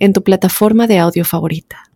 en tu plataforma de audio favorita.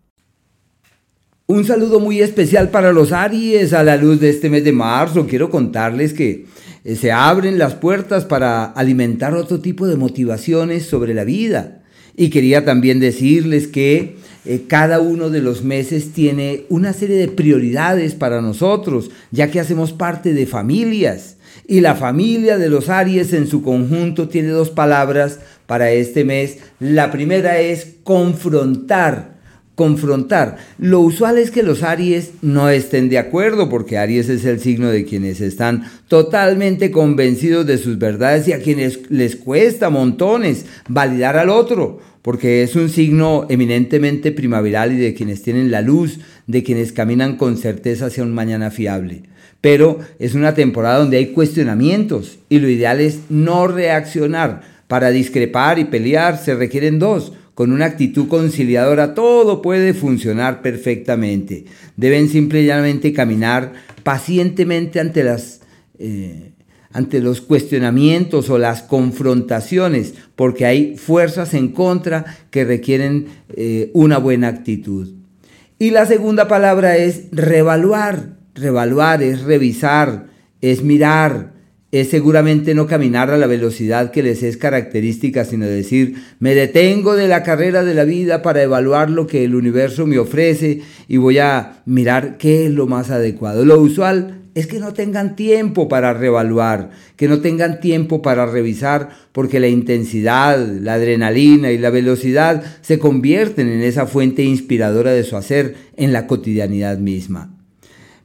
Un saludo muy especial para los Aries a la luz de este mes de marzo. Quiero contarles que eh, se abren las puertas para alimentar otro tipo de motivaciones sobre la vida. Y quería también decirles que eh, cada uno de los meses tiene una serie de prioridades para nosotros, ya que hacemos parte de familias. Y la familia de los Aries en su conjunto tiene dos palabras para este mes. La primera es confrontar. Confrontar. Lo usual es que los Aries no estén de acuerdo, porque Aries es el signo de quienes están totalmente convencidos de sus verdades y a quienes les cuesta montones validar al otro, porque es un signo eminentemente primaveral y de quienes tienen la luz, de quienes caminan con certeza hacia un mañana fiable pero es una temporada donde hay cuestionamientos y lo ideal es no reaccionar, para discrepar y pelear se requieren dos. Con una actitud conciliadora todo puede funcionar perfectamente. Deben simplemente caminar pacientemente ante las... Eh, ante los cuestionamientos o las confrontaciones, porque hay fuerzas en contra que requieren eh, una buena actitud. Y la segunda palabra es revaluar. Revaluar es revisar, es mirar, es seguramente no caminar a la velocidad que les es característica, sino decir, me detengo de la carrera de la vida para evaluar lo que el universo me ofrece y voy a mirar qué es lo más adecuado. Lo usual es que no tengan tiempo para reevaluar, que no tengan tiempo para revisar, porque la intensidad, la adrenalina y la velocidad se convierten en esa fuente inspiradora de su hacer en la cotidianidad misma.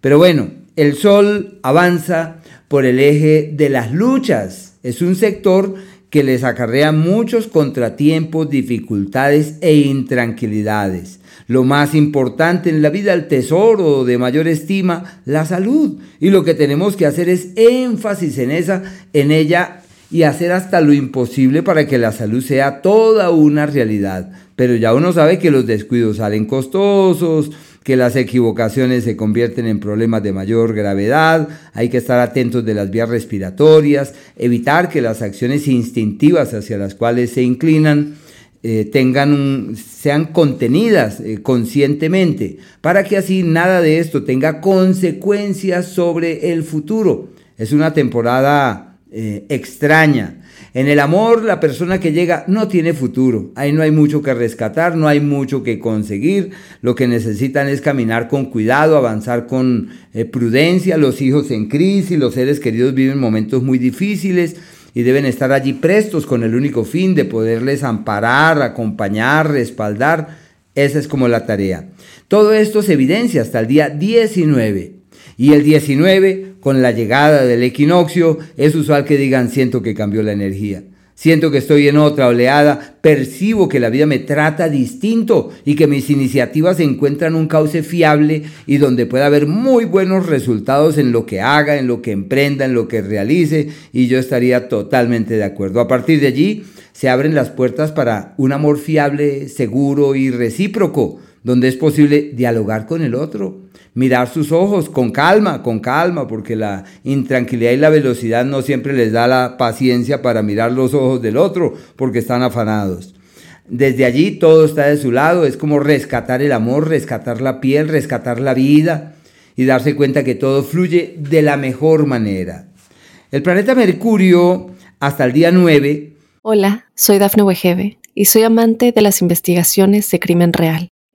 Pero bueno, el sol avanza por el eje de las luchas. Es un sector que les acarrea muchos contratiempos, dificultades e intranquilidades. Lo más importante en la vida, el tesoro de mayor estima, la salud. Y lo que tenemos que hacer es énfasis en esa, en ella y hacer hasta lo imposible para que la salud sea toda una realidad. Pero ya uno sabe que los descuidos salen costosos, que las equivocaciones se convierten en problemas de mayor gravedad, hay que estar atentos de las vías respiratorias, evitar que las acciones instintivas hacia las cuales se inclinan eh, tengan sean contenidas eh, conscientemente, para que así nada de esto tenga consecuencias sobre el futuro. Es una temporada eh, extraña en el amor, la persona que llega no tiene futuro. Ahí no hay mucho que rescatar, no hay mucho que conseguir. Lo que necesitan es caminar con cuidado, avanzar con eh, prudencia. Los hijos en crisis, los seres queridos viven momentos muy difíciles y deben estar allí prestos con el único fin de poderles amparar, acompañar, respaldar. Esa es como la tarea. Todo esto se evidencia hasta el día 19. Y el 19, con la llegada del equinoccio, es usual que digan, siento que cambió la energía. Siento que estoy en otra oleada, percibo que la vida me trata distinto y que mis iniciativas encuentran un cauce fiable y donde pueda haber muy buenos resultados en lo que haga, en lo que emprenda, en lo que realice y yo estaría totalmente de acuerdo. A partir de allí se abren las puertas para un amor fiable, seguro y recíproco, donde es posible dialogar con el otro mirar sus ojos con calma, con calma, porque la intranquilidad y la velocidad no siempre les da la paciencia para mirar los ojos del otro, porque están afanados. Desde allí todo está de su lado, es como rescatar el amor, rescatar la piel, rescatar la vida y darse cuenta que todo fluye de la mejor manera. El planeta Mercurio, hasta el día 9. Hola, soy Dafne Wegebe y soy amante de las investigaciones de crimen real.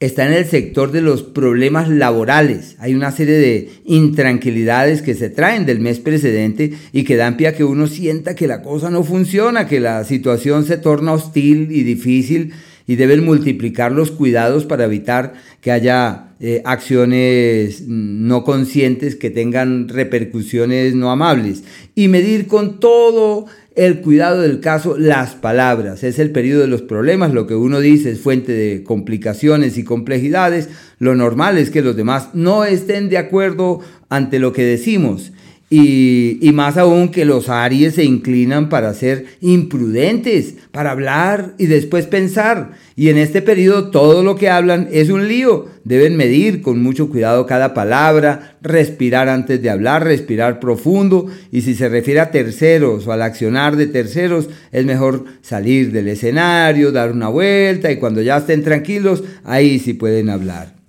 Está en el sector de los problemas laborales. Hay una serie de intranquilidades que se traen del mes precedente y que dan pie a que uno sienta que la cosa no funciona, que la situación se torna hostil y difícil y deben multiplicar los cuidados para evitar que haya eh, acciones no conscientes que tengan repercusiones no amables y medir con todo el cuidado del caso las palabras. Es el periodo de los problemas, lo que uno dice es fuente de complicaciones y complejidades. Lo normal es que los demás no estén de acuerdo ante lo que decimos y, más aún que los Aries se inclinan para ser imprudentes, para hablar y después pensar. Y en este periodo todo lo que hablan es un lío. Deben medir con mucho cuidado cada palabra, respirar antes de hablar, respirar profundo. Y si se refiere a terceros o al accionar de terceros, es mejor salir del escenario, dar una vuelta y cuando ya estén tranquilos, ahí sí pueden hablar.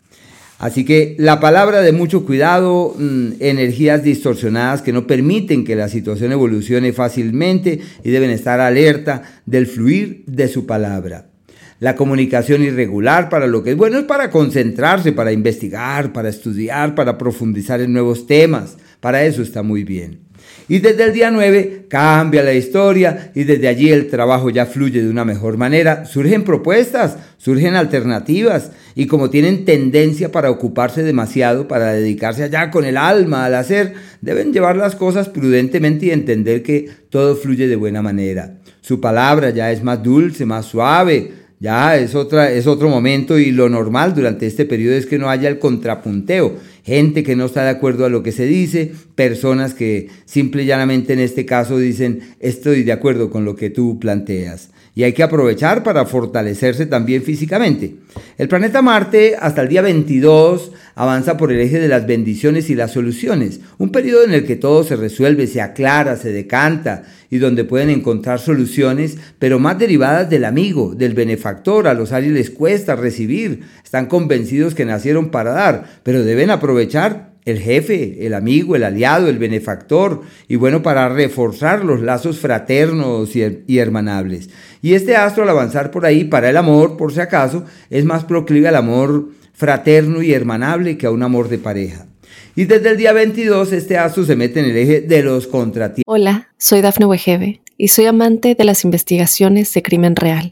Así que la palabra de mucho cuidado, mm, energías distorsionadas que no permiten que la situación evolucione fácilmente y deben estar alerta del fluir de su palabra. La comunicación irregular para lo que es bueno es para concentrarse, para investigar, para estudiar, para profundizar en nuevos temas. Para eso está muy bien. Y desde el día 9 cambia la historia y desde allí el trabajo ya fluye de una mejor manera. Surgen propuestas, surgen alternativas y como tienen tendencia para ocuparse demasiado, para dedicarse allá con el alma al hacer, deben llevar las cosas prudentemente y entender que todo fluye de buena manera. Su palabra ya es más dulce, más suave, ya es, otra, es otro momento y lo normal durante este periodo es que no haya el contrapunteo. Gente que no está de acuerdo a lo que se dice, personas que simple y llanamente en este caso dicen estoy de acuerdo con lo que tú planteas y hay que aprovechar para fortalecerse también físicamente. El planeta Marte hasta el día 22 avanza por el eje de las bendiciones y las soluciones, un periodo en el que todo se resuelve, se aclara, se decanta y donde pueden encontrar soluciones, pero más derivadas del amigo, del benefactor. A los Aries les cuesta recibir, están convencidos que nacieron para dar, pero deben aprovechar el jefe, el amigo, el aliado, el benefactor, y bueno, para reforzar los lazos fraternos y, hermanables. Y este astro al avanzar por ahí para el amor, por si acaso, es más proclive al amor fraterno y hermanable que a un amor de pareja. Y desde el día 22 este astro se mete en el eje de los contratiempos. Hola, soy Dafne Wegebe y soy amante de las investigaciones de crimen real.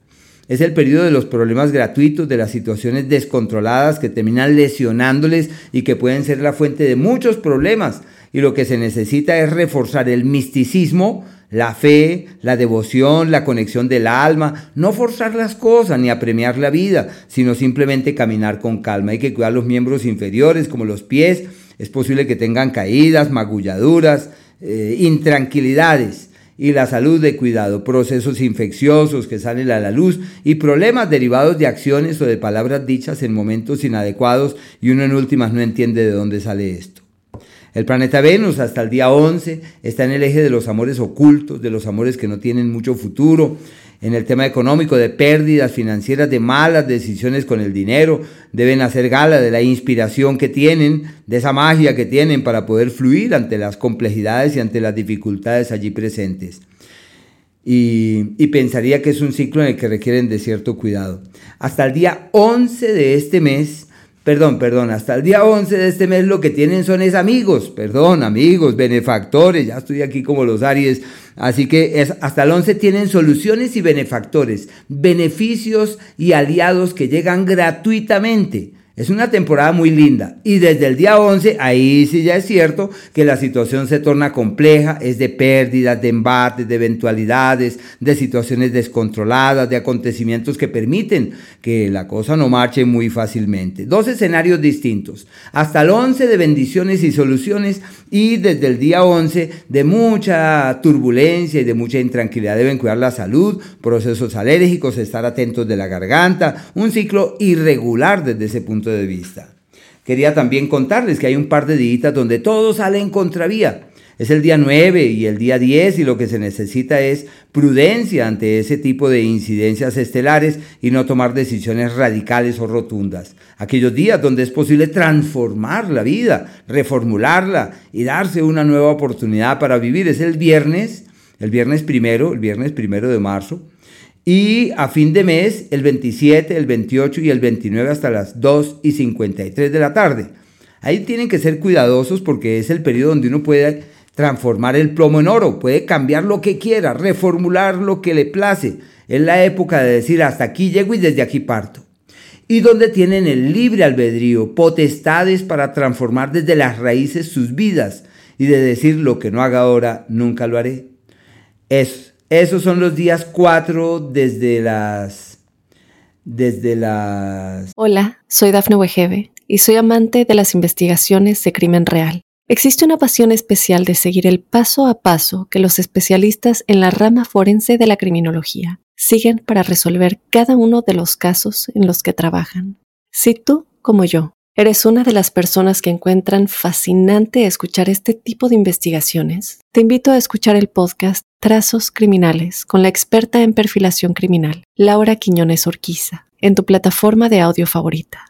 Es el periodo de los problemas gratuitos, de las situaciones descontroladas que terminan lesionándoles y que pueden ser la fuente de muchos problemas. Y lo que se necesita es reforzar el misticismo, la fe, la devoción, la conexión del alma, no forzar las cosas ni apremiar la vida, sino simplemente caminar con calma. Hay que cuidar los miembros inferiores como los pies, es posible que tengan caídas, magulladuras, eh, intranquilidades y la salud de cuidado, procesos infecciosos que salen a la luz y problemas derivados de acciones o de palabras dichas en momentos inadecuados y uno en últimas no entiende de dónde sale esto. El planeta Venus hasta el día 11 está en el eje de los amores ocultos, de los amores que no tienen mucho futuro, en el tema económico, de pérdidas financieras, de malas decisiones con el dinero. Deben hacer gala de la inspiración que tienen, de esa magia que tienen para poder fluir ante las complejidades y ante las dificultades allí presentes. Y, pensaría que es un ciclo en el que requieren de cierto cuidado. Hasta el día 11 de este mes Perdón, perdón, hasta el día 11 de este mes lo que tienen son es amigos, perdón, amigos, benefactores, ya estoy aquí como los Aries, así que es, hasta el 11 tienen soluciones y benefactores, beneficios y aliados que llegan gratuitamente. Es una temporada muy linda y desde el día 11, ahí sí ya es cierto que la situación se torna compleja, es de pérdidas, de embates, de eventualidades, de situaciones descontroladas, de acontecimientos que permiten que la cosa no marche muy fácilmente. Dos escenarios distintos, hasta el 11 de bendiciones y soluciones y desde el día 11 de mucha turbulencia y de mucha intranquilidad. Deben cuidar la salud, procesos alérgicos, estar atentos de la garganta, un ciclo irregular desde ese punto de vista. quería también contarles que hay un par de días donde todo sale en contravía. Es el día 9 y el día 10 y lo que se necesita es prudencia ante ese tipo de incidencias estelares y no tomar decisiones radicales o rotundas. Aquellos días donde es posible transformar la vida, reformularla y darse una nueva oportunidad para vivir. Es el viernes, el viernes primero, el viernes primero de marzo. Y a fin de mes, el 27, el 28 y el 29 hasta las 2 y 53 de la tarde. Ahí tienen que ser cuidadosos porque es el periodo donde uno puede transformar el plomo en oro, puede cambiar lo que quiera, reformular lo que le place. Es la época de decir hasta aquí llego y desde aquí parto. Y donde tienen el libre albedrío, potestades para transformar desde las raíces sus vidas y de decir lo que no haga ahora, nunca lo haré. Eso, esos son los días cuatro desde las... Desde las... Hola, soy Dafne Wegebe y soy amante de las investigaciones de crimen real. Existe una pasión especial de seguir el paso a paso que los especialistas en la rama forense de la criminología siguen para resolver cada uno de los casos en los que trabajan. Si tú, como yo, eres una de las personas que encuentran fascinante escuchar este tipo de investigaciones, te invito a escuchar el podcast Trazos Criminales con la experta en perfilación criminal, Laura Quiñones Orquiza, en tu plataforma de audio favorita.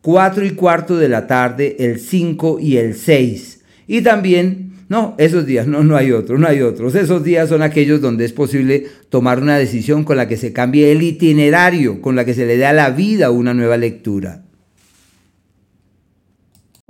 4 y cuarto de la tarde, el 5 y el 6. Y también, no, esos días, no, no hay otros, no hay otros. Esos días son aquellos donde es posible tomar una decisión con la que se cambie el itinerario, con la que se le dé a la vida una nueva lectura.